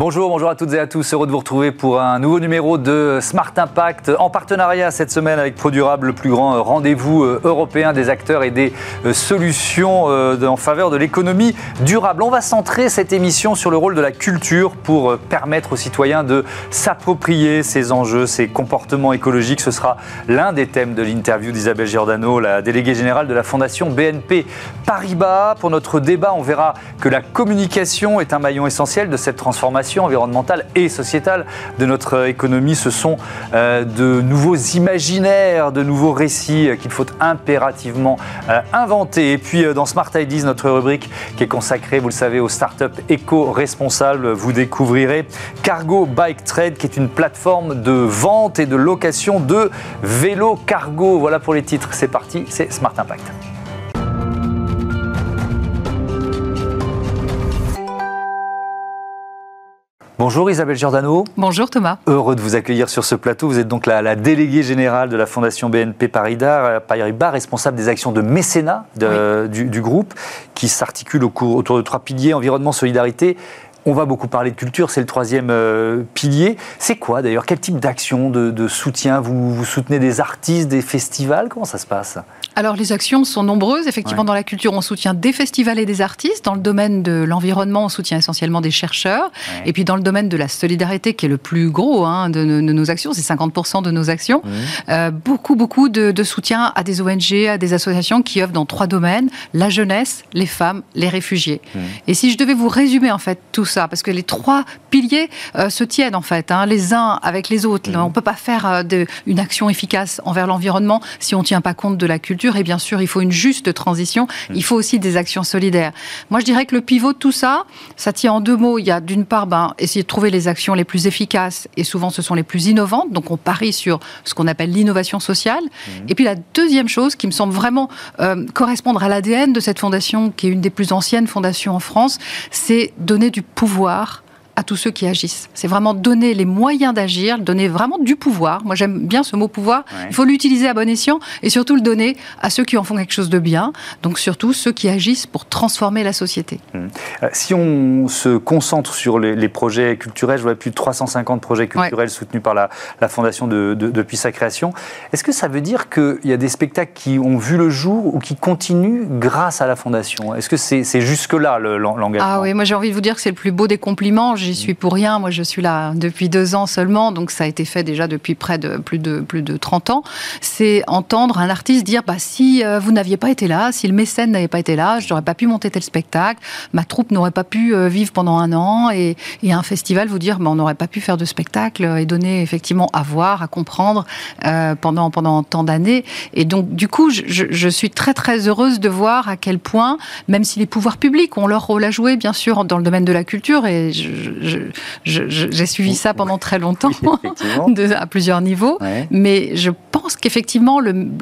Bonjour, bonjour à toutes et à tous. Heureux de vous retrouver pour un nouveau numéro de Smart Impact en partenariat cette semaine avec ProDurable, le plus grand rendez-vous euh, européen des acteurs et des euh, solutions euh, en faveur de l'économie durable. On va centrer cette émission sur le rôle de la culture pour permettre aux citoyens de s'approprier ces enjeux, ces comportements écologiques. Ce sera l'un des thèmes de l'interview d'Isabelle Giordano, la déléguée générale de la Fondation BNP Paribas. Pour notre débat, on verra que la communication est un maillon essentiel de cette transformation environnementale et sociétale de notre économie. Ce sont euh, de nouveaux imaginaires, de nouveaux récits qu'il faut impérativement euh, inventer. Et puis euh, dans Smart Ideas, notre rubrique qui est consacrée, vous le savez, aux startups éco-responsables, vous découvrirez Cargo Bike Trade, qui est une plateforme de vente et de location de vélos cargo. Voilà pour les titres. C'est parti, c'est Smart Impact. Bonjour Isabelle Giordano. Bonjour Thomas. Heureux de vous accueillir sur ce plateau. Vous êtes donc la, déléguée générale de la Fondation BNP Paribas, Paribas responsable des actions de mécénat du, groupe, qui s'articule autour de trois piliers, environnement, solidarité on va beaucoup parler de culture, c'est le troisième euh, pilier. C'est quoi d'ailleurs? Quel type d'action, de, soutien? Vous, vous soutenez des artistes, des festivals? Comment ça se passe? Alors les actions sont nombreuses. Effectivement, dans la culture, on soutient des festivals et des artistes. Dans le domaine de l'environnement, on soutient essentiellement des chercheurs. Et puis dans le domaine de la solidarité, qui est le plus gros hein, de, nos actions, c'est 50% de nos actions, euh, beaucoup, beaucoup de, soutien à des ONG, à des associations qui œuvrent dans trois domaines, la jeunesse, les femmes, les réfugiés. Et si je devais vous résumer en fait tout ça, parce que les trois piliers euh, se tiennent en fait, hein, les uns avec les autres. On ne peut pas faire euh, de, une action efficace envers l'environnement si on ne tient pas compte de la culture et bien sûr, il faut une juste transition. Il faut aussi des actions solidaires. Moi, je dirais que le pivot de tout ça, ça tient en deux mots. Il y a d'une part, ben, essayer de trouver les actions les plus efficaces et souvent ce sont les plus innovantes. Donc, on parie sur ce qu'on appelle l'innovation sociale. Mmh. Et puis, la deuxième chose qui me semble vraiment euh, correspondre à l'ADN de cette fondation, qui est une des plus anciennes fondations en France, c'est donner du pouvoir à tous ceux qui agissent. C'est vraiment donner les moyens d'agir, donner vraiment du pouvoir. Moi, j'aime bien ce mot pouvoir. Il faut l'utiliser à bon escient et surtout le donner à ceux qui en font quelque chose de bien. Donc, surtout ceux qui agissent pour transformer la société. Mmh. Euh, si on se concentre sur les, projets culturels, je vois plus de 350 projets culturels soutenus par la, Fondation depuis sa création. Est-ce que ça veut dire qu'il y a des spectacles qui ont vu le jour ou qui continuent grâce à la Fondation? Est-ce que c'est jusque-là l'engagement? Ah oui, moi j'ai envie de vous dire que c'est le plus beau des compliments j'y suis pour rien. Moi, je suis là depuis deux ans seulement, donc ça a été fait déjà depuis près de plus de plus de 30 ans. C'est entendre un artiste dire bah si euh, vous n'aviez pas été là, si le mécène n'avait pas été là, je n'aurais pas pu monter tel spectacle, ma troupe n'aurait pas pu euh, vivre pendant un an, et, et un festival vous dire bah, on n'aurait pas pu faire de spectacle et donner effectivement à voir, à comprendre euh, pendant pendant tant d'années. Et donc du coup, je, je, suis très très heureuse de voir à quel point, même si les pouvoirs publics ont leur rôle à jouer, bien sûr, dans le domaine de la culture, et je, j'ai suivi ça pendant très longtemps, à plusieurs niveaux. Mais je pense qu'effectivement,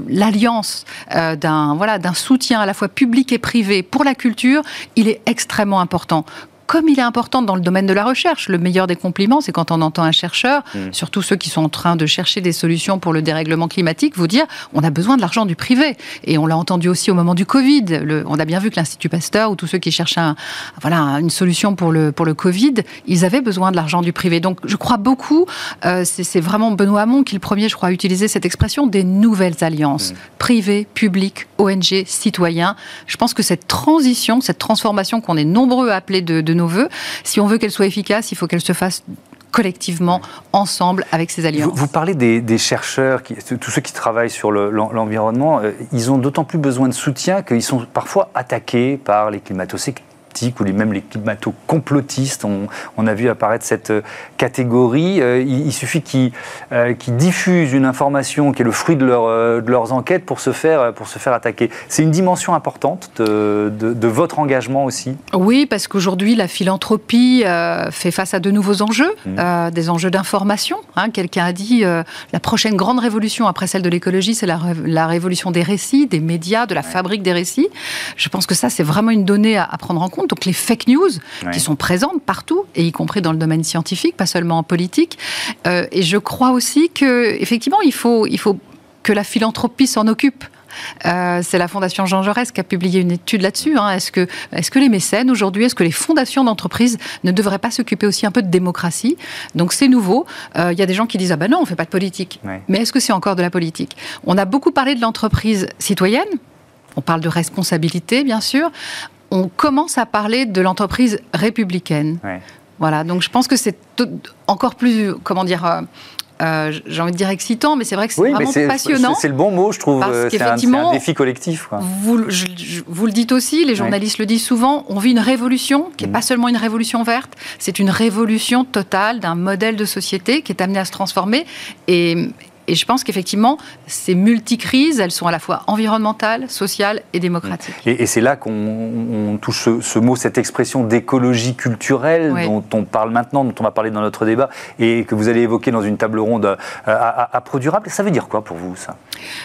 l'alliance euh, d'un voilà, soutien à la fois public et privé pour la culture, il est extrêmement important comme il est important dans le domaine de la recherche. Le meilleur des compliments, c'est quand on entend un chercheur, mm. surtout ceux qui sont en train de chercher des solutions pour le dérèglement climatique, vous dire on a besoin de l'argent du privé. Et on l'a entendu aussi au moment du Covid. on a bien vu que l'Institut Pasteur ou tous ceux qui cherchaient voilà, une solution pour le, pour le Covid, ils avaient besoin de l'argent du privé. Donc je crois beaucoup, euh, c'est vraiment Benoît Hamon qui le premier, je crois, a utilisé cette expression des nouvelles alliances, mm. privées, publiques, ONG, citoyens. Je pense que cette transition, cette transformation qu'on est nombreux à appeler de, de Si on veut qu'elle soit efficace, il faut qu'elle se fasse collectivement, ensemble, avec ces alliances. Vous, parlez des, chercheurs, tous ceux qui travaillent sur l'environnement, euh, ils ont d'autant plus besoin de soutien qu'ils sont parfois attaqués par les climato ou les, même les climato-complotistes. On, on, a vu apparaître cette euh, catégorie. Euh, il, suffit qu'ils euh, diffusent une information qui est le fruit de, leur, de, leurs enquêtes pour se faire, pour se faire attaquer. C'est une dimension importante de, de, votre engagement aussi? Oui, parce qu'aujourd'hui, la philanthropie fait face à de nouveaux enjeux, mmh. des enjeux d'information. Hein. Quelqu'un a dit la prochaine grande révolution après celle de l'écologie, c'est la, la, révolution des récits, des médias, de la fabrique des récits. Je pense que ça, c'est vraiment une donnée à, à prendre en compte donc les fake news qui sont présentes partout, et y compris dans le domaine scientifique, pas seulement en politique. Euh, et je crois aussi que effectivement, il faut, il faut que la philanthropie s'en occupe. Euh, c'est la Fondation Jean Jaurès qui a publié une étude là-dessus. Hein. Est-ce que, est que les mécènes aujourd'hui, est-ce que les fondations d'entreprises ne devraient pas s'occuper aussi un peu de démocratie? Donc c'est nouveau. Euh, il y a des gens qui disent ah ben non, on fait pas de politique. Mais est-ce que c'est encore de la politique? On a beaucoup parlé de l'entreprise citoyenne. On parle de responsabilité, bien sûr. On commence à parler de l'entreprise républicaine. Voilà, donc je pense que c'est encore plus, comment dire, euh, euh, j'ai envie de dire excitant, mais c'est vrai que c'est vraiment passionnant. C'est le bon mot, je trouve. C'est un, défi collectif. Vous, vous, le dites aussi, les journalistes le disent souvent, on vit une révolution qui n'est pas mm. seulement une révolution verte, c'est une révolution totale d'un modèle de société qui est amené à se transformer. Et, et je pense qu'effectivement, ces multicrises, elles sont à la fois environnementales, sociales et démocratiques. Et, c'est là qu'on touche ce, mot, cette expression d'écologie culturelle dont on parle maintenant, dont on va parler dans notre débat, et que vous allez évoquer dans une table ronde euh, à, à, Pro Durable. Ça veut dire quoi pour vous, ça?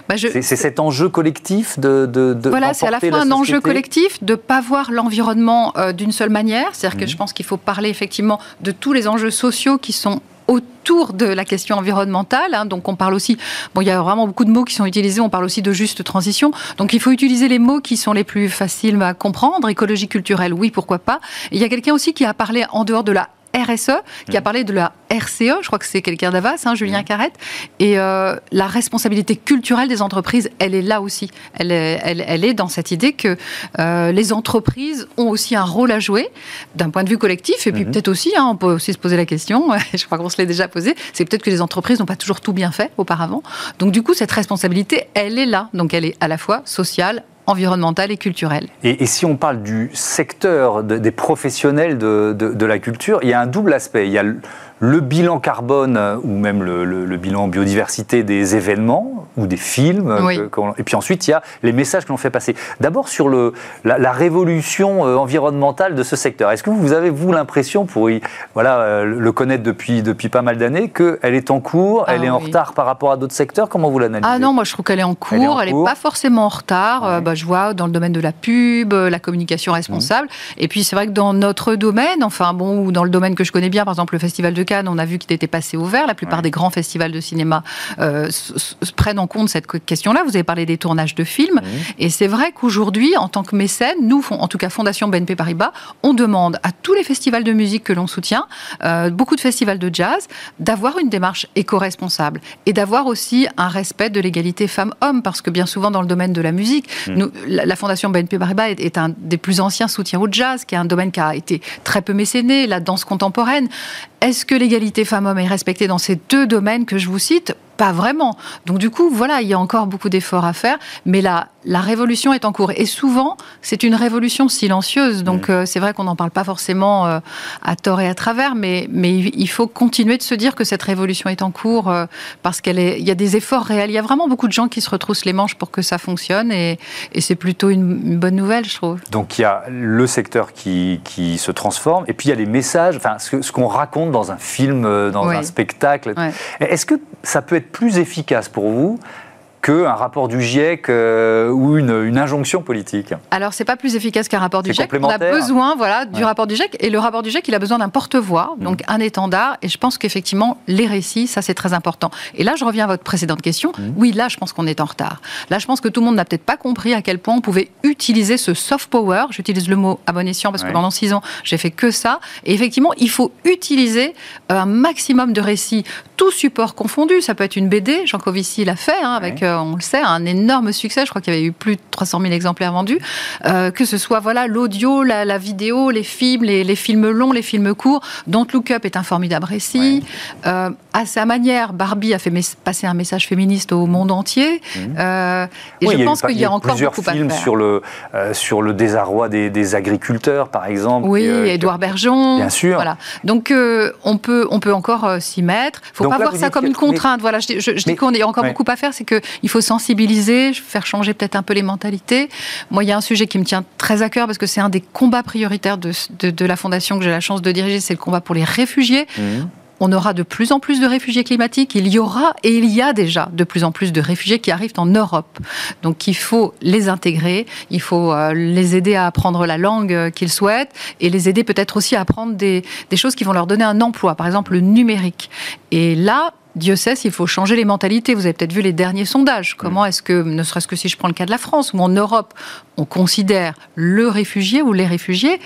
Bah, C'est cet enjeu collectif de... de, de voilà, c'est à la fois un enjeu collectif de ne pas voir l'environnement euh, d'une seule manière. C'est-à-dire que mmh. je pense qu'il faut parler effectivement de tous les enjeux sociaux qui sont autour de la question environnementale. Hein. donc on parle aussi, bon, il y a vraiment beaucoup de mots qui sont utilisés, on parle aussi de juste transition. Donc il faut utiliser les mots qui sont les plus faciles à comprendre. Écologie culturelle, oui, pourquoi pas. il y a quelqu'un aussi qui a parlé en dehors de la RSE, qui a mm. parlé de la RCE, je crois que c'est quelqu'un d'Avas, hein, Julien mm. Carrette, et euh, la responsabilité culturelle des entreprises, elle est là aussi. Elle est, elle, est dans cette idée que euh, les entreprises ont aussi un rôle à jouer d'un point de vue collectif, et puis mm-hmm. peut-être aussi, hein, on peut aussi se poser la question, je crois qu'on se l'est déjà posé, c'est peut-être que les entreprises n'ont pas toujours tout bien fait auparavant. Donc du coup, cette responsabilité, elle est là. Donc elle est à la fois sociale, environnementale et culturelle. Et, si on parle du secteur des professionnels de, de, la culture, il y a un double aspect. Il y a le bilan carbone euh, ou même le, bilan biodiversité des événements ou des films. Euh, et puis ensuite, il y a les messages que l'on fait passer. D'abord sur le, la, révolution euh, environnementale de ce secteur. Est-ce que vous avez, vous, l'impression, pour y, voilà, le connaître depuis, depuis pas mal d'années, qu'elle est en cours, elle ah est en retard par rapport à d'autres secteurs? Comment vous l'analysez? Ah non, moi je trouve qu'elle est en cours, elle n'est pas forcément en retard. Bah, je vois dans le domaine de la pub, la communication responsable. Et puis c'est vrai que dans notre domaine, enfin bon, ou dans le domaine que je connais bien, par exemple le Festival de on a vu qu'il était passé au vert. La plupart des grands festivals de cinéma euh, prennent en compte cette question-là. Vous avez parlé des tournages de films. Et c'est vrai qu'aujourd'hui, en tant que mécène, nous, en tout cas Fondation BNP Paribas, on demande à tous les festivals de musique que l'on soutient, euh, beaucoup de festivals de jazz, d'avoir une démarche éco-responsable et d'avoir aussi un respect de l'égalité femmes-hommes. Parce que bien souvent, dans le domaine de la musique, mm. la, Fondation BNP Paribas est, est, un des plus anciens soutiens au jazz, qui est un domaine qui a été très peu mécéné, la danse contemporaine. Est-ce que l'égalité femmes-hommes est respectée dans ces deux domaines que je vous cite pas vraiment. Donc du coup, voilà, il y a encore beaucoup d'efforts à faire, mais la, la révolution est en cours. Et souvent, c'est une révolution silencieuse. Donc euh, c'est vrai qu'on n'en parle pas forcément euh, à tort et à travers, mais, mais il faut continuer de se dire que cette révolution est en cours euh, parce qu'il y a des efforts réels. Il y a vraiment beaucoup de gens qui se retroussent les manches pour que ça fonctionne et, et c'est plutôt une, bonne nouvelle, je trouve. Donc il y a le secteur qui, qui se transforme et puis il y a les messages, enfin ce, ce qu'on raconte dans un film, dans un spectacle. Est-ce que ça peut être plus efficace pour vous qu'un rapport du GIEC euh, ou une, injonction politique Alors, c'est pas plus efficace qu'un rapport du GIEC. On a besoin voilà, du rapport du GIEC. Et le rapport du GIEC, il a besoin d'un porte-voix, mmh. donc un étendard. Et je pense qu'effectivement, les récits, ça, c'est très important. Et là, je reviens à votre précédente question. Mmh. Oui, là, je pense qu'on est en retard. Là, je pense que tout le monde n'a peut-être pas compris à quel point on pouvait utiliser ce soft power. J'utilise le mot à bon escient parce que pendant six ans, j'ai fait que ça. Et effectivement, il faut utiliser un maximum de récits, tout support confondu. Ça peut être une BD. Jean Covici l'a fait hein, avec. Euh, on le sait, un énorme succès. Je crois qu'il y avait eu plus de 300 000 exemplaires vendus. Euh, que ce soit voilà l'audio, la, vidéo, les films, les, films longs, les films courts. Don't Look Up est un formidable récit. Euh, à sa manière, Barbie a fait passer un message féministe au monde entier. Mhm. et je pense qu'il y a, encore beaucoup à faire. sur le sur le désarroi des, agriculteurs, par exemple. Oui, Édouard Bergeon. Bien sûr. Voilà. Donc on peut on peut encore s'y mettre. Il faut pas voir ça comme une contrainte. voilà, je, je, dis qu'on a encore beaucoup à faire, c'est qu'il faut sensibiliser, faire changer peut-être un peu les mentalités. Moi, il y a un sujet qui me tient très à cœur parce que c'est un des combats prioritaires de, de, la fondation que j'ai la chance de diriger, c'est le combat pour les réfugiés. Mmh. On aura de plus en plus de réfugiés climatiques. Il y aura et il y a déjà de plus en plus de réfugiés qui arrivent en Europe. Donc il faut les intégrer, il faut euh, les aider à apprendre la langue euh, qu'ils souhaitent et les aider peut-être aussi à apprendre des, des choses qui vont leur donner un emploi, par exemple le numérique. Et là, Dieu sait s'il faut changer les mentalités. Vous avez peut-être vu les derniers sondages. Comment est-ce que, ne serait-ce que si je prends le cas de la France, ou en Europe, on considère le réfugié ou les réfugiés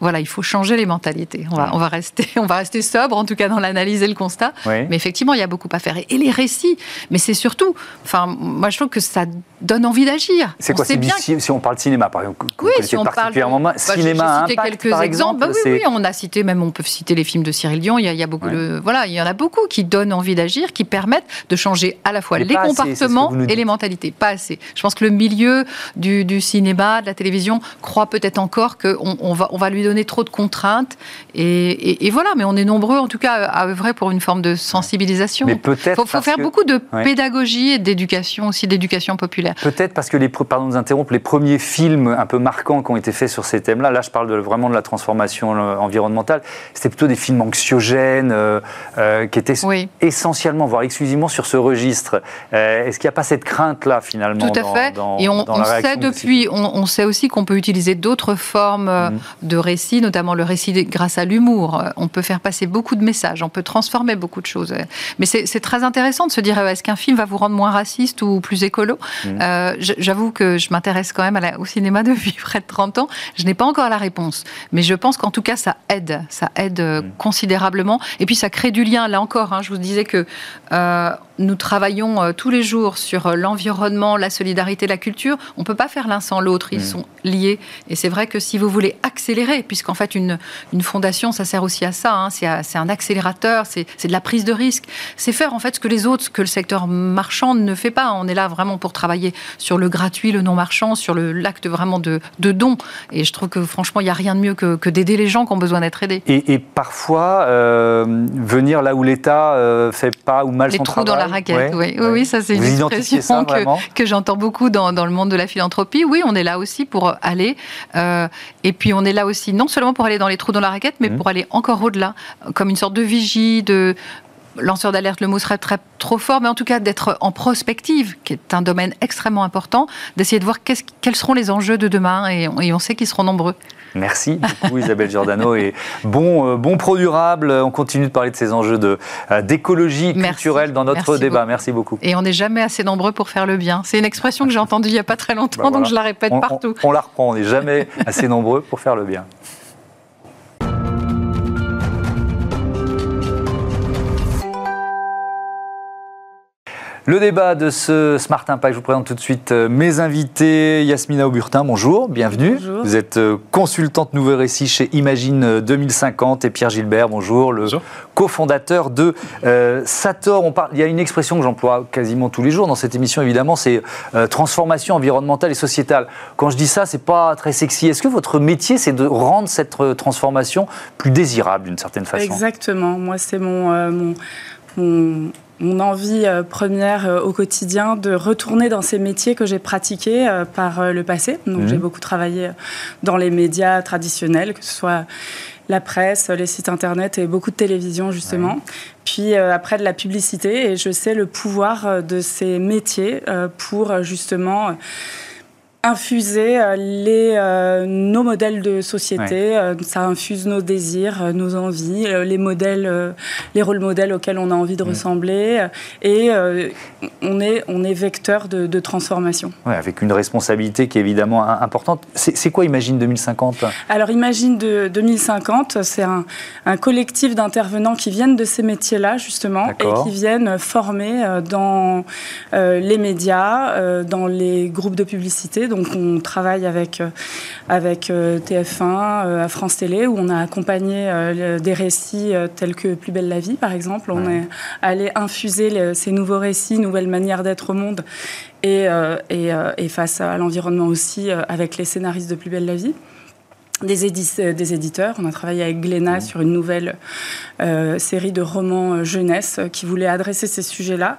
voilà, il faut changer les mentalités. On va, on va, rester, on va rester sobre, en tout cas dans l'analyse et le constat. Mais effectivement, il y a beaucoup à faire. Et les récits, mais c'est surtout, enfin, moi je trouve que ça donne envie d'agir. C'est quoi bien si, on parle de cinéma, par exemple Oui, si on parle bah, cinéma impact, quelques par exemples. Bah oui, oui, on a cité même, on peut citer les films de Cyril Dion. Il y a, beaucoup de, voilà, il y en a beaucoup qui donnent envie d'agir, qui permettent de changer à la fois les comportements et les mentalités. Pas assez. Je pense que le milieu du, du cinéma, de la télévision, croit peut-être encore qu'on on va, on va lui donner donner trop de contraintes. Et, voilà, mais on est nombreux en tout cas à œuvrer pour une forme de sensibilisation. Mais peut-être. Il faut, faire beaucoup de pédagogie et d'éducation aussi, d'éducation populaire. Peut-être parce que les, pardon de vous interrompre, les premiers films un peu marquants qui ont été faits sur ces thèmes-là, là je parle de, vraiment de la transformation euh, environnementale, c'était plutôt des films anxiogènes euh, euh, qui étaient essentiellement, voire exclusivement sur ce registre. Est-ce qu'il n'y a pas cette crainte-là finalement Tout à fait. et on, sait depuis, on, sait aussi qu'on peut utiliser d'autres formes mmh. de notamment le récit grâce à l'humour. On peut faire passer beaucoup de messages, on peut transformer beaucoup de choses. Mais c'est très intéressant de se dire est-ce qu'un film va vous rendre moins raciste ou plus écolo mmh. euh, J'avoue que je m'intéresse quand même au cinéma depuis près de 30 ans. Je n'ai pas encore la réponse. Mais je pense qu'en tout cas, ça aide. Ça aide mmh. considérablement. Et puis, ça crée du lien. Là encore, hein, je vous disais que euh, nous travaillons euh, tous les jours sur euh, l'environnement, la solidarité, la culture. On ne peut pas faire l'un sans l'autre, ils mm. sont liés. Et c'est vrai que si vous voulez accélérer, puisqu'en fait une, une fondation, ça sert aussi à ça, hein, c'est un accélérateur, c'est de la prise de risque, c'est faire en fait ce que les autres, que le secteur marchand ne fait pas. On est là vraiment pour travailler sur le gratuit, le non marchand, sur l'acte vraiment de, de, don. Et je trouve que franchement, il n'y a rien de mieux que, que d'aider les gens qui ont besoin d'être aidés. Et, parfois, euh, venir là où l'État ne fait pas ou mal les son dans la raquette, oui. oui. ça c'est une expression que, que j'entends beaucoup dans, dans, le monde de la philanthropie. Oui, on est là aussi pour aller. Euh, et puis on est là aussi non seulement pour aller dans les trous dans la raquette, mais mmh. pour aller encore au-delà, comme une sorte de vigie, de lanceur d'alerte, le mot serait très, trop fort, mais en tout cas d'être en prospective, qui est un domaine extrêmement important, d'essayer de voir quels seront les enjeux de demain, et on, sait qu'ils seront nombreux. Merci beaucoup Isabelle Giordano et bon, euh, bon pro durable. On continue de parler de ces enjeux euh, d'écologie culturelle dans notre débat. Merci beaucoup. Et on n'est jamais assez nombreux pour faire le bien. C'est une expression que j'ai entendue il n'y a pas très longtemps, bah donc je la répète partout. on la reprend. On n'est jamais assez nombreux pour faire le bien. Le débat de ce Smart Impact, je vous présente tout de suite euh, mes invités. Yasmina Auburtin, bonjour, bienvenue. Bonjour. Vous êtes euh, consultante Nouveau Récit chez Imagine 2050 et Pierre Gilbert, bonjour, le cofondateur de euh, Sator. On parle, il y a une expression que j'emploie quasiment tous les jours dans cette émission, évidemment, c'est transformation environnementale et sociétale. Quand je dis ça, c'est pas très sexy. Est-ce que votre métier, c'est de rendre cette transformation plus désirable d'une certaine façon? Exactement. Moi, c'est mon, mon mon envie euh, première euh, au quotidien de retourner dans ces métiers que j'ai pratiqués euh, par le passé. Donc, j'ai mhm. beaucoup travaillé dans les médias traditionnels, que ce soit la presse, les sites internet et beaucoup de télévision justement. Puis après de la publicité et je sais le pouvoir de ces métiers pour justement infuser euh, les, euh, nos modèles de société, euh, ça infuse nos désirs, nos envies, les modèles, les rôles modèles auxquels on a envie de ressembler, et on, est, on est vecteur de, transformation. Ouais, avec une responsabilité qui est évidemment importante. C'est quoi Imagine 2050 Alors Imagine de 2050, c'est un, un, collectif d'intervenants qui viennent de ces métiers-là justement, et qui viennent former dans les médias, dans les groupes de publicité donc on travaille avec, euh, avec euh, TF1, euh, à France Télé, où on a accompagné des récits tels que Plus belle la vie, par exemple. On est allé infuser ces nouveaux récits, nouvelles manières d'être au monde et, et, face à l'environnement aussi avec les scénaristes de Plus belle la vie. Des, des, éditeurs. On a travaillé avec Glénat sur une nouvelle série de romans jeunesse qui voulait adresser ces sujets-là.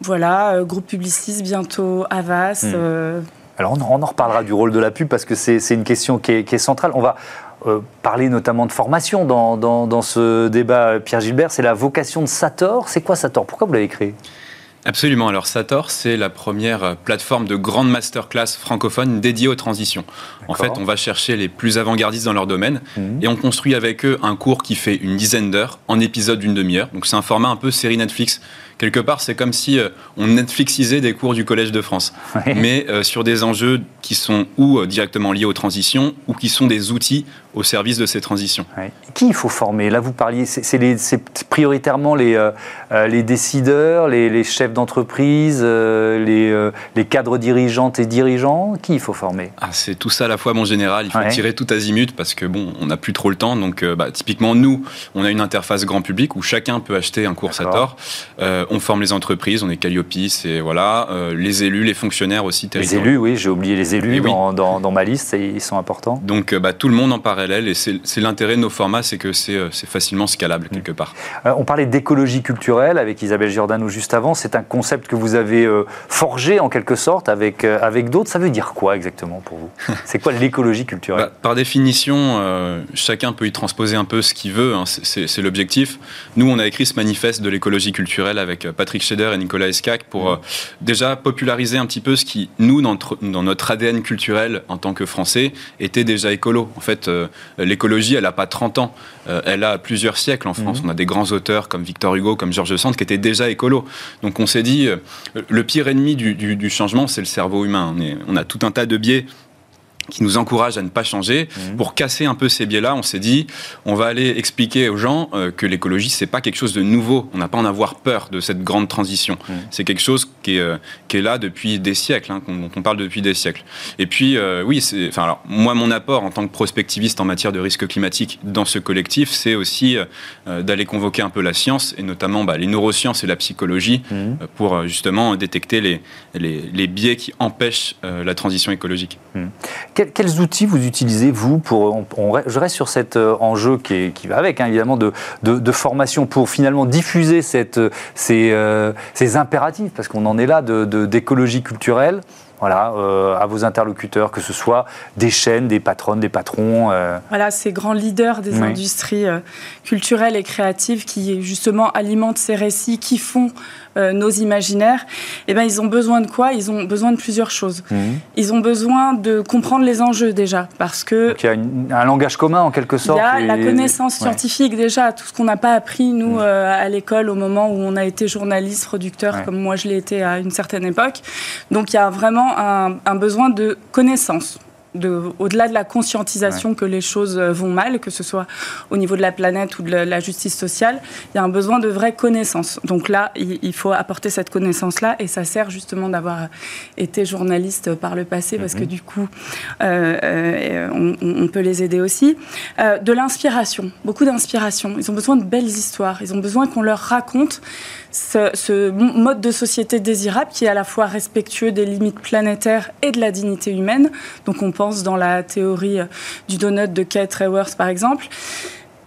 Voilà, euh, groupe Publicis, bientôt Avas. Euh. Alors on, en reparlera du rôle de la pub parce que c'est une question qui est, centrale. On va euh, parler notamment de formation dans, dans, ce débat, Pierre Gilbert. C'est la vocation de Sator. C'est quoi Sator? Pourquoi vous l'avez créé? Absolument. Alors Sator, c'est la première plateforme de grande masterclass francophone dédiée aux transitions. En fait, on va chercher les plus avant-gardistes dans leur domaine mhm. et on construit avec eux un cours qui fait une dizaine d'heures en épisode d'une demi-heure. Donc c'est un format un peu série Netflix quelque part, c'est comme si euh, on Netflixisait des cours du Collège de France, mais euh, sur des enjeux qui sont ou euh, directement liés aux transitions ou qui sont des outils au service de ces transitions. Qui il faut former? Là, vous parliez, c'est prioritairement les, les décideurs, les, chefs d'entreprise, les, les, cadres dirigeantes et dirigeants. Qui il faut former? Ah, C'est tout ça à la fois, mon général. Il faut tirer tout azimut parce que, bon, on n'a plus trop le temps. Donc, bah, typiquement, nous, on a une interface grand public où chacun peut acheter un cours Sator on forme les entreprises, on est Calliope, c'est voilà, euh, les élus, les fonctionnaires aussi. Les élus, oui, j'ai oublié les élus dans, ma liste, et ils sont importants. Donc euh, bah, tout le monde en parallèle, et c'est l'intérêt de nos formats, c'est que c'est euh, facilement scalable quelque part. on parlait d'écologie culturelle avec Isabelle Giordano juste avant, c'est un concept que vous avez forgé en quelque sorte avec, avec d'autres. Ça veut dire quoi exactement pour vous? C'est quoi l'écologie culturelle? Bah, Par définition, chacun peut y transposer un peu ce qu'il veut, hein, c'est l'objectif. Nous, on a écrit ce manifeste de l'écologie culturelle avec euh, Patrick Scheder et Nicolas Escac pour euh, déjà populariser un petit peu ce qui, nous, dans notre, dans notre ADN culturel en tant que Français, était déjà écolo. En fait, euh, l'écologie, elle n'a pas 30 ans, elle a plusieurs siècles en France. Mhm. On a des grands auteurs comme Victor Hugo, comme Georges Sand, qui étaient déjà écolos. Donc on s'est dit, le pire ennemi du, du changement, c'est le cerveau humain. On, est, on a tout un tas de biais qui nous encourage à ne pas changer. Mhm. Pour casser un peu ces biais-là, on s'est dit, on va aller expliquer aux gens euh, que l'écologie, c'est pas quelque chose de nouveau. On n'a pas à en avoir peur de cette grande transition. Mhm. C'est quelque chose qui est, euh, qui est là depuis des siècles, hein, dont on parle depuis des siècles. Et puis, euh, oui, enfin, alors, moi, mon apport en tant que prospectiviste en matière de risque climatique dans ce collectif, c'est aussi d'aller convoquer un peu la science, et notamment bah, les neurosciences et la psychologie, mhm. pour justement détecter les, les, les, biais qui empêchent la transition écologique quels outils vous utilisez, vous, pour. je reste sur cet euh, enjeu qui, va avec, hein, évidemment, de, formation pour finalement diffuser cette, ces, euh, ces impératifs, parce qu'on en est là, d'écologie culturelle voilà, euh, à vos interlocuteurs, que ce soit des chaînes, des patronnes, des patrons Voilà, ces grands leaders des industries culturelles et créatives qui justement alimentent ces récits, qui font euh, nos imaginaires, eh ben, ils ont besoin de quoi? Ils ont besoin de plusieurs choses. Mhm. Ils ont besoin de comprendre les enjeux déjà, parce que... il y a un langage commun en quelque sorte. Il y a la connaissance scientifique déjà, tout ce qu'on n'a pas appris nous mhm. euh, à l'école au moment où on a été journaliste, producteur, comme moi je l'ai été à une certaine époque. Donc il y a vraiment un, un besoin de connaissance au-delà de la conscientisation que les choses euh, vont mal, que ce soit au niveau de la planète ou de la, justice sociale, il y a un besoin de vraie connaissance. Donc là, il, faut apporter cette connaissance-là et ça sert justement d'avoir été journaliste par le passé parce que mhm. du coup, euh, euh, on, peut les aider aussi. de l'inspiration, beaucoup d'inspiration. Ils ont besoin de belles histoires, ils ont besoin qu'on leur raconte ce, mode de société désirable qui est à la fois respectueux des limites planétaires et de la dignité humaine. Donc on pense dans la théorie du donut de Kate Raworth par exemple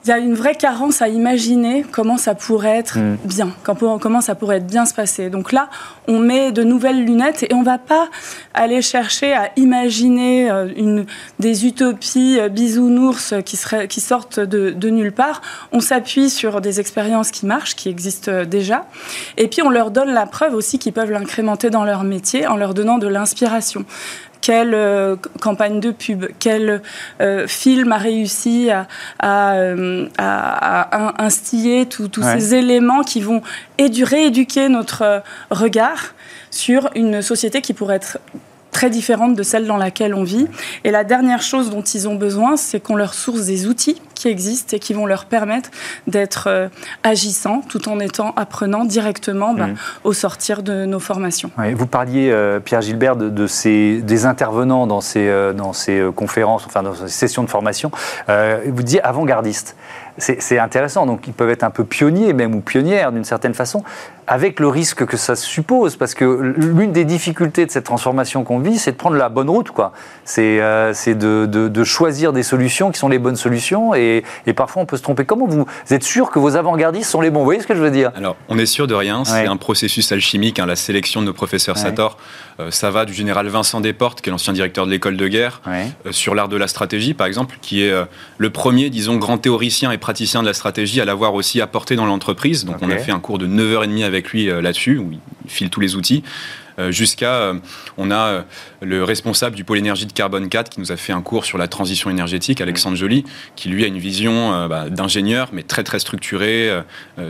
il y a une vraie carence à imaginer comment ça pourrait être mm. bien, comment ça pourrait être bien se passer. Donc là, on met de nouvelles lunettes et on va pas aller chercher à imaginer euh, une, des utopies euh, bisounours qui, seraient, qui sortent de, de nulle part. On s'appuie sur des expériences qui marchent, qui existent euh, déjà. Et puis on leur donne la preuve aussi qu'ils peuvent l'incrémenter dans leur métier en leur donnant de l'inspiration quelle euh, campagne de pub, quel euh, film a réussi à, euh, instiller tous ces éléments qui vont rééduquer notre regard sur une société qui pourrait être très différente de celle dans laquelle on vit. Et la dernière chose dont ils ont besoin, c'est qu'on leur source des outils qui existent et qui vont leur permettre d'être euh, agissants tout en étant apprenants directement bah, mmh. au sortir de nos formations. vous parliez, euh, Pierre Gilbert, de, ces, des intervenants dans ces, euh, dans ces conférences, enfin dans ces sessions de formation. vous disiez avant-gardiste c'est intéressant. Donc, ils peuvent être un peu pionniers, même, ou pionnières, d'une certaine façon, avec le risque que ça suppose. Parce que l'une des difficultés de cette transformation qu'on vit, c'est de prendre la bonne route, quoi. C'est euh, de, de, choisir des solutions qui sont les bonnes solutions. Et, et, parfois, on peut se tromper. Comment vous êtes sûr que vos avant-gardistes sont les bons? Vous voyez ce que je veux dire? Alors, on est sûr de rien. C'est un processus alchimique. Hein, la sélection de nos professeurs Sator, euh, ça va du général Vincent Desportes, qui est l'ancien directeur de l'école de guerre, euh, sur l'art de la stratégie, par exemple, qui est le premier, disons, grand théoricien et praticien de la stratégie à l'avoir aussi apporté dans l'entreprise. Donc on a fait un cours de 9h30 avec lui là-dessus, où il file tous les outils. Euh, jusqu'à, euh, on a euh, le responsable du pôle énergie de Carbone 4 qui nous a fait un cours sur la transition énergétique, Alexandre Joly, qui lui a une vision bah, d'ingénieur, mais très très structurée,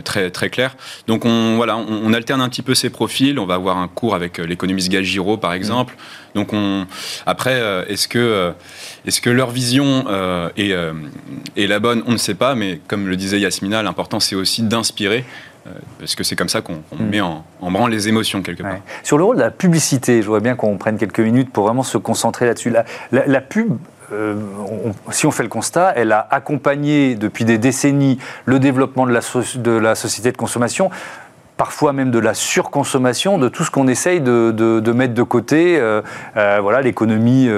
très très claire. Donc on voilà, on, alterne un petit peu ces profils. On va avoir un cours avec l'économiste Gal Giraud, par exemple. Donc on, après, est-ce que est-ce que leur vision est, est la bonne? On ne sait pas, mais comme le disait Yasmina, l'important c'est aussi d'inspirer. Euh, parce que c'est comme ça qu'on hmm. met en, branle les émotions quelque part. Sur le rôle de la publicité, je voudrais bien qu'on prenne quelques minutes pour vraiment se concentrer là-dessus. La, pub, euh, si on fait le constat, elle a accompagné depuis des décennies le développement de la, de la société de consommation parfois même de la surconsommation de tout ce qu'on essaye de, mettre de côté, euh, voilà, l'économie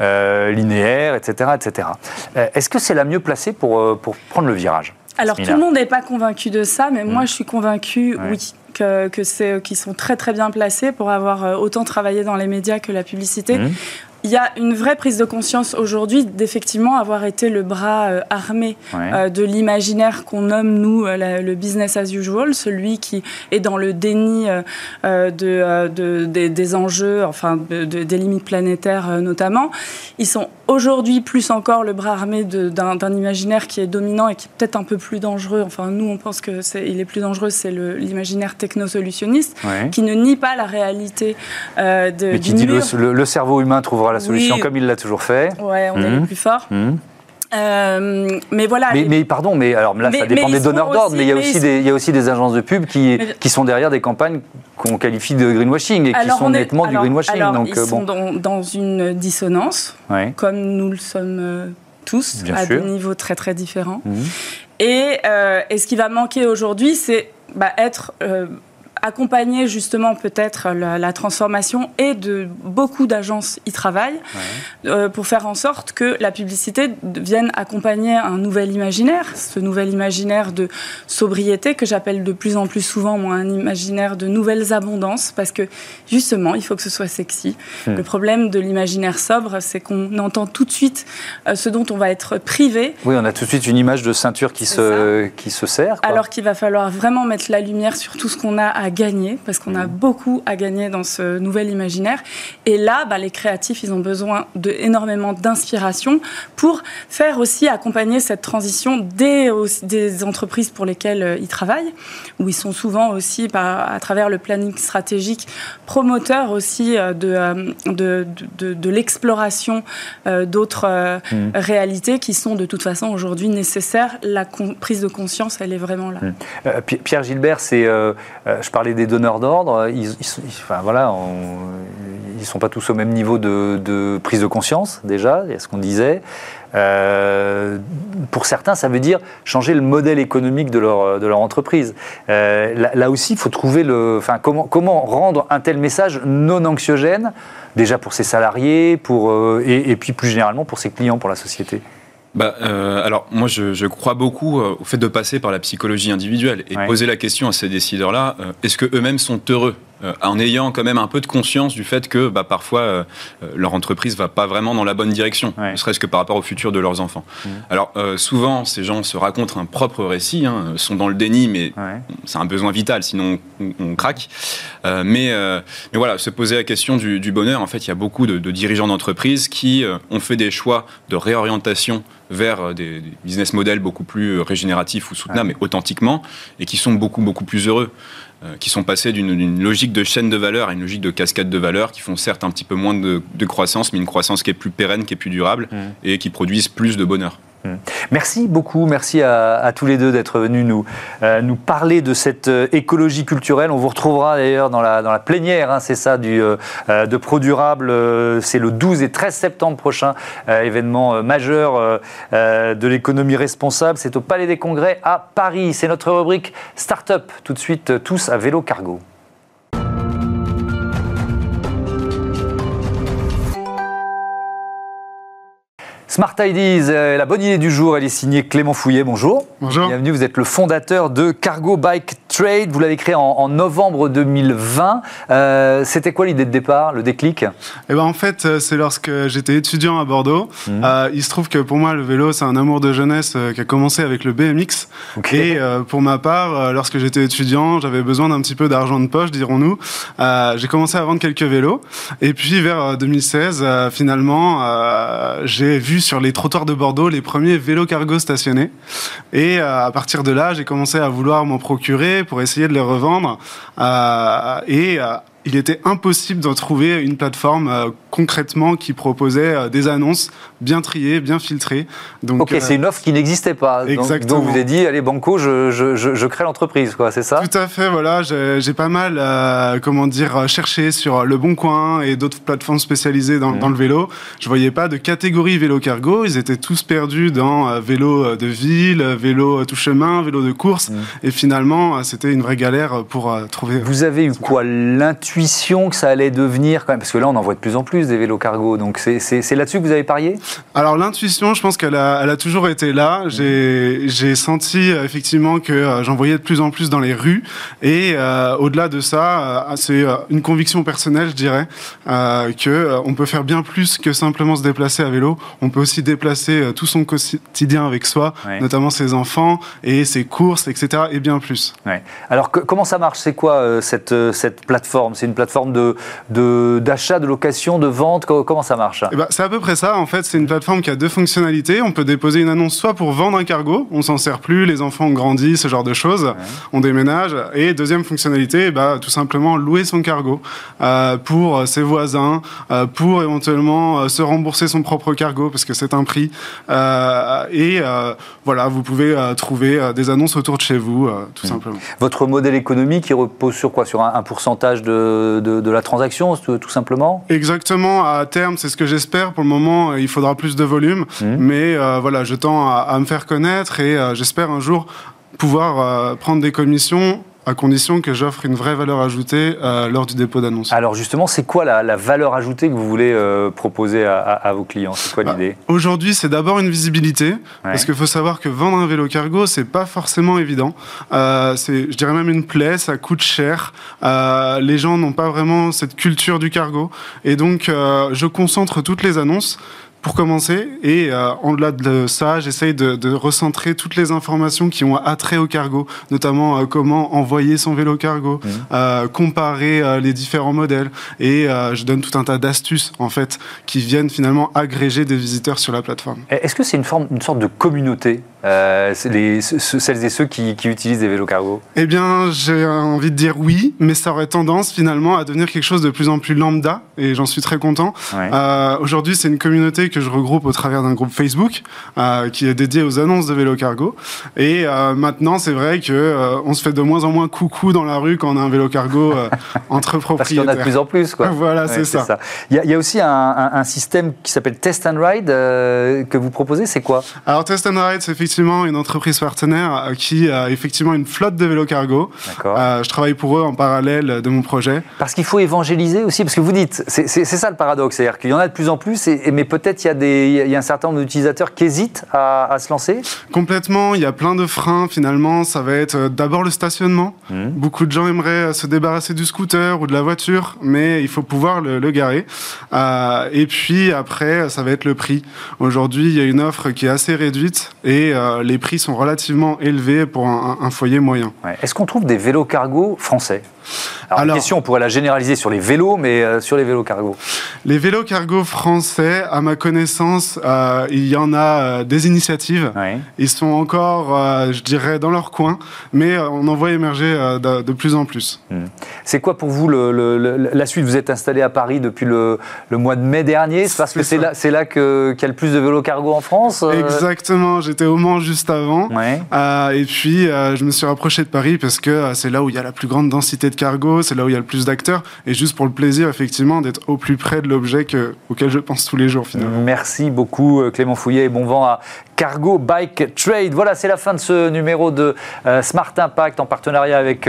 linéaire, etc. etc. Est-ce que c'est la mieux placée pour, pour prendre le virage? Alors tout le monde n'est pas convaincu de ça, mais moi mm. je suis convaincue, oui, que, que c'est qu'ils sont très très bien placés pour avoir euh, autant travaillé dans les médias que la publicité. Mm il y a une vraie prise de conscience aujourd'hui d'effectivement avoir été le bras euh, armé euh, de l'imaginaire qu'on nomme, nous, euh, le business as usual, celui qui est dans le déni de, des, enjeux, enfin des limites planétaires notamment. Ils sont aujourd'hui plus encore le bras armé d'un imaginaire qui est dominant et qui est peut-être un peu plus dangereux. Enfin, nous, on pense que est, il est plus dangereux, c'est l'imaginaire technosolutionniste, qui ne nie pas la réalité de, Mais qui dit le, le cerveau humain trouvera la solution comme il l'a toujours fait. Ouais, on est mmh. plus forts. Mmh. Euh, mais voilà. Mais, pardon, mais alors là, ça dépend des donneurs d'ordre, mais il y, a aussi des, il y a aussi des agences de pub qui, qui sont derrière des campagnes qu'on qualifie de greenwashing et qui sont nettement du greenwashing. Alors, donc, ils euh, sont dans, une dissonance, comme nous le sommes euh, tous, à des niveaux très très différents. Mmh. Et, et, ce qui va manquer aujourd'hui, c'est bah, être accompagner justement peut-être la, transformation et de beaucoup d'agences y travaillent euh, pour faire en sorte que la publicité vienne accompagner un nouvel imaginaire, ce nouvel imaginaire de sobriété que j'appelle de plus en plus souvent moi un imaginaire de nouvelles abondances parce que justement il faut que ce soit sexy. Hmm. Le problème de l'imaginaire sobre, c'est qu'on entend tout de suite euh, ce dont on va être privé. Oui, on a tout de suite une image de ceinture qui se qui se sert. Alors qu'il va falloir vraiment mettre la lumière sur tout ce qu'on a à gagner, parce qu'on a mmh. beaucoup à gagner dans ce nouvel imaginaire. Et là, bah, les créatifs, ils ont besoin de, énormément d'inspiration pour faire aussi accompagner cette transition des, des entreprises pour lesquelles euh, ils travaillent, où ils sont souvent aussi, à travers le planning stratégique, promoteurs aussi euh, euh, de, de, de, l'exploration d'autres mmh. réalités qui sont de toute façon aujourd'hui nécessaires. La prise de conscience, elle est vraiment là. Mmh. Pierre Gilbert, c'est, je parlais des donneurs d'ordre, ils, enfin, voilà, ils sont pas tous au même niveau de, prise de conscience déjà, il y a ce qu'on disait. Euh, pour certains, ça veut dire changer le modèle économique de leur, entreprise. Euh, là, aussi, il faut trouver le, enfin, comment, rendre un tel message non anxiogène, déjà pour ses salariés, pour, euh, et, puis plus généralement pour ses clients, pour la société bah, euh, alors moi je, je, crois beaucoup euh, au fait de passer par la psychologie individuelle et poser la question à ces décideurs-là euh, est-ce que eux-mêmes sont heureux en ayant quand même un peu de conscience du fait que bah, parfois euh, leur entreprise va pas vraiment dans la bonne direction, ne serait-ce que par rapport au futur de leurs enfants. Mmh. Alors souvent ces gens se racontent un propre récit, hein, sont dans le déni, mais c'est un besoin vital, sinon on, craque. mais, mais voilà, se poser la question du, du, bonheur, en fait il y a beaucoup de, de dirigeants d'entreprise qui ont fait des choix de réorientation vers euh, des, business models beaucoup plus euh, régénératifs ou soutenables, mais authentiquement, et qui sont beaucoup, beaucoup plus heureux euh, qui sont passés d'une logique de chaîne de valeur à une logique de cascade de valeur, qui font certes un petit peu moins de, croissance, mais une croissance qui est plus pérenne, qui est plus durable, mmh. et qui produisent plus de bonheur. Hmm. Merci beaucoup, merci à, tous les deux d'être venus nous, euh, parler de cette euh, écologie culturelle. On vous retrouvera d'ailleurs dans la, plénière, hein, c'est ça, du, euh, de Pro Durable. c'est le 12 et 13 septembre prochain, événement majeur de l'économie responsable. C'est au Palais des Congrès à Paris. C'est notre rubrique Startup. Tout de suite, tous à vélo cargo. Smart Ideas, euh, la bonne idée du jour, elle est signée Clément Fouillet. Bonjour. Bonjour. Bienvenue, vous êtes le fondateur de Cargo Bike Trade. Vous l'avez créé en, novembre 2020. Euh, c'était quoi l'idée de départ, le déclic? Eh ben, En fait, euh, c'est lorsque j'étais étudiant à Bordeaux. Mmh. il se trouve que pour moi, le vélo, c'est un amour de jeunesse qui a commencé avec le BMX. Et pour ma part, lorsque j'étais étudiant, j'avais besoin d'un petit peu d'argent de poche, dirons-nous. j'ai commencé à vendre quelques vélos. Et puis vers 2016, finalement, j'ai vu sur les trottoirs de Bordeaux les premiers vélos cargo stationnés. Et euh, à partir de là, j'ai commencé à vouloir m'en procurer pour essayer de les revendre. Euh, et euh, il était impossible de trouver une plateforme euh, concrètement qui proposait euh, des annonces bien triées, bien filtrées. Donc, ok, c'est une offre qui n'existait pas. Exactement. Donc, vous avez dit, allez Banco, je, je, je, crée l'entreprise, quoi, c'est ça? Tout à fait, voilà. J'ai pas mal, euh, comment dire, cherché sur Le Bon Coin et d'autres plateformes spécialisées dans, dans, le vélo. Je voyais pas de catégorie vélo cargo. Ils étaient tous perdus dans vélo de ville, vélo tout chemin, vélo de course. Mm. Et finalement, c'était une vraie galère pour trouver. Vous avez eu quoi? L'intuition que ça allait devenir quand même Parce que là, on en voit de plus en plus des vélos cargo. Donc c'est là-dessus que vous avez parié? Alors l'intuition, je pense qu'elle a, elle a toujours été là. J'ai senti effectivement que euh, j'en voyais de plus en plus dans les rues. Et euh, au-delà de ça, euh, c'est une conviction personnelle, je dirais, que on peut faire bien plus que simplement se déplacer à vélo. On peut aussi déplacer tout son quotidien avec soi, notamment ses enfants et ses courses, etc. Et bien plus. Ouais. Alors comment ça marche? C'est quoi cette, cette plateforme? C'est une plateforme de, d'achat, de, location, de vente Comment ça marche? Eh ben, C'est à peu près ça. En fait, c'est une plateforme qui a deux fonctionnalités. On peut déposer une annonce soit pour vendre un cargo, on s'en sert plus, les enfants ont grandi, ce genre de choses, on déménage. Et deuxième fonctionnalité, bah, tout simplement louer son cargo euh, pour ses voisins, euh, pour éventuellement euh, se rembourser son propre cargo parce que c'est un prix. et voilà, vous pouvez trouver des annonces autour de chez vous, tout simplement. Votre modèle économique, il repose sur quoi? Sur un pourcentage de de, la transaction, tout simplement Exactement, à terme, c'est ce que j'espère. Pour le moment, il faudra plus de volume, mmh. mais euh, voilà, je tends à, me faire connaître et euh, j'espère un jour pouvoir euh, prendre des commissions à condition que j'offre une vraie valeur ajoutée euh, lors du dépôt d'annonce. Alors justement, c'est quoi la, valeur ajoutée que vous voulez euh, proposer à, vos clients? C'est quoi bah, l'idée? Aujourd'hui, c'est d'abord une visibilité, parce qu'il faut savoir que vendre un vélo cargo, c'est pas forcément évident. Euh, c'est, je dirais même une plaie, ça coûte cher. les gens n'ont pas vraiment cette culture du cargo, et donc je concentre toutes les annonces pour commencer. Et euh, au-delà de ça, j'essaye de, recentrer toutes les informations qui ont attrait au cargo, notamment euh, comment envoyer son vélo cargo, mmh. euh, comparer les différents modèles. Et je donne tout un tas d'astuces, en fait, qui viennent finalement agréger des visiteurs sur la plateforme. Est-ce que c'est une, forme, une sorte de communauté les, celles et ceux qui, utilisent des vélos cargo? Eh bien, j'ai envie de dire oui, mais ça aurait tendance finalement à devenir quelque chose de plus en plus lambda, et j'en suis très content. Aujourd'hui, c'est une communauté que je regroupe au travers d'un groupe Facebook euh, qui est dédié aux annonces de vélo cargo. Et euh, maintenant, c'est vrai que euh, on se fait de moins en moins coucou dans la rue quand on a un vélo cargo entre propriétaires. Parce qu'il y en a de plus en plus, quoi. voilà, c'est ça. Il y, a aussi un, système qui s'appelle Test and Ride que vous proposez. C'est quoi? Alors Test and Ride, c'est effectivement une entreprise partenaire qui a effectivement une flotte de vélo cargo. je travaille pour eux en parallèle de mon projet. Parce qu'il faut évangéliser aussi, parce que vous dites, c'est ça le paradoxe, c'est-à-dire qu'il y en a de plus en plus, et, mais peut-être il y, a il y a un certain nombre d'utilisateurs qui hésitent à, se lancer Complètement, il y a plein de freins finalement. Ça va être euh, d'abord le stationnement. Mmh. Beaucoup de gens aimeraient euh, se débarrasser du scooter ou de la voiture, mais il faut pouvoir le, garer. Euh, et puis après, ça va être le prix. Aujourd'hui, il y a une offre qui est assez réduite et les prix sont relativement élevés pour un, foyer moyen. Est-ce qu'on trouve des vélos cargo français? Alors, la question, on pourrait la généraliser sur les vélos, mais euh, sur les vélos cargo. Les vélos cargo français, à ma connaissance, euh, il y en a euh, des initiatives. Ils sont encore, je dirais, dans leur coin, mais on en voit émerger de, plus en plus. Hmm. C'est quoi pour vous le, la suite? Vous êtes installé à Paris depuis le, mois de mai dernier. C'est parce que c'est là, là qu'il y a le plus de vélos cargo en France Exactement. J'étais au Mans juste avant. et puis, je me suis rapproché de Paris parce que c'est là où il y a la plus grande densité de cargo, c'est là où il y a le plus d'acteurs, et juste pour le plaisir, effectivement, d'être au plus près de l'objet auquel je pense tous les jours, finalement. Merci beaucoup, euh, Clément Fouillet, et bon vent à Cargo Bike Trade. Voilà, c'est la fin de ce numéro de Smart Impact en partenariat avec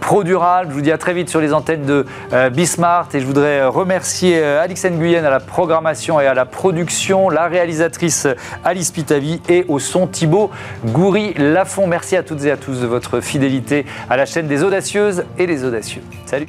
ProDurable. Je vous dis à très vite sur les antennes de Bismart et je voudrais remercier Alix Nguyen à la programmation et à la production, la réalisatrice Alice Pitavi et au son Thibaut Goury-Lafont. Merci à toutes et à tous de votre fidélité à la chaîne des audacieuses et des audacieux. Salut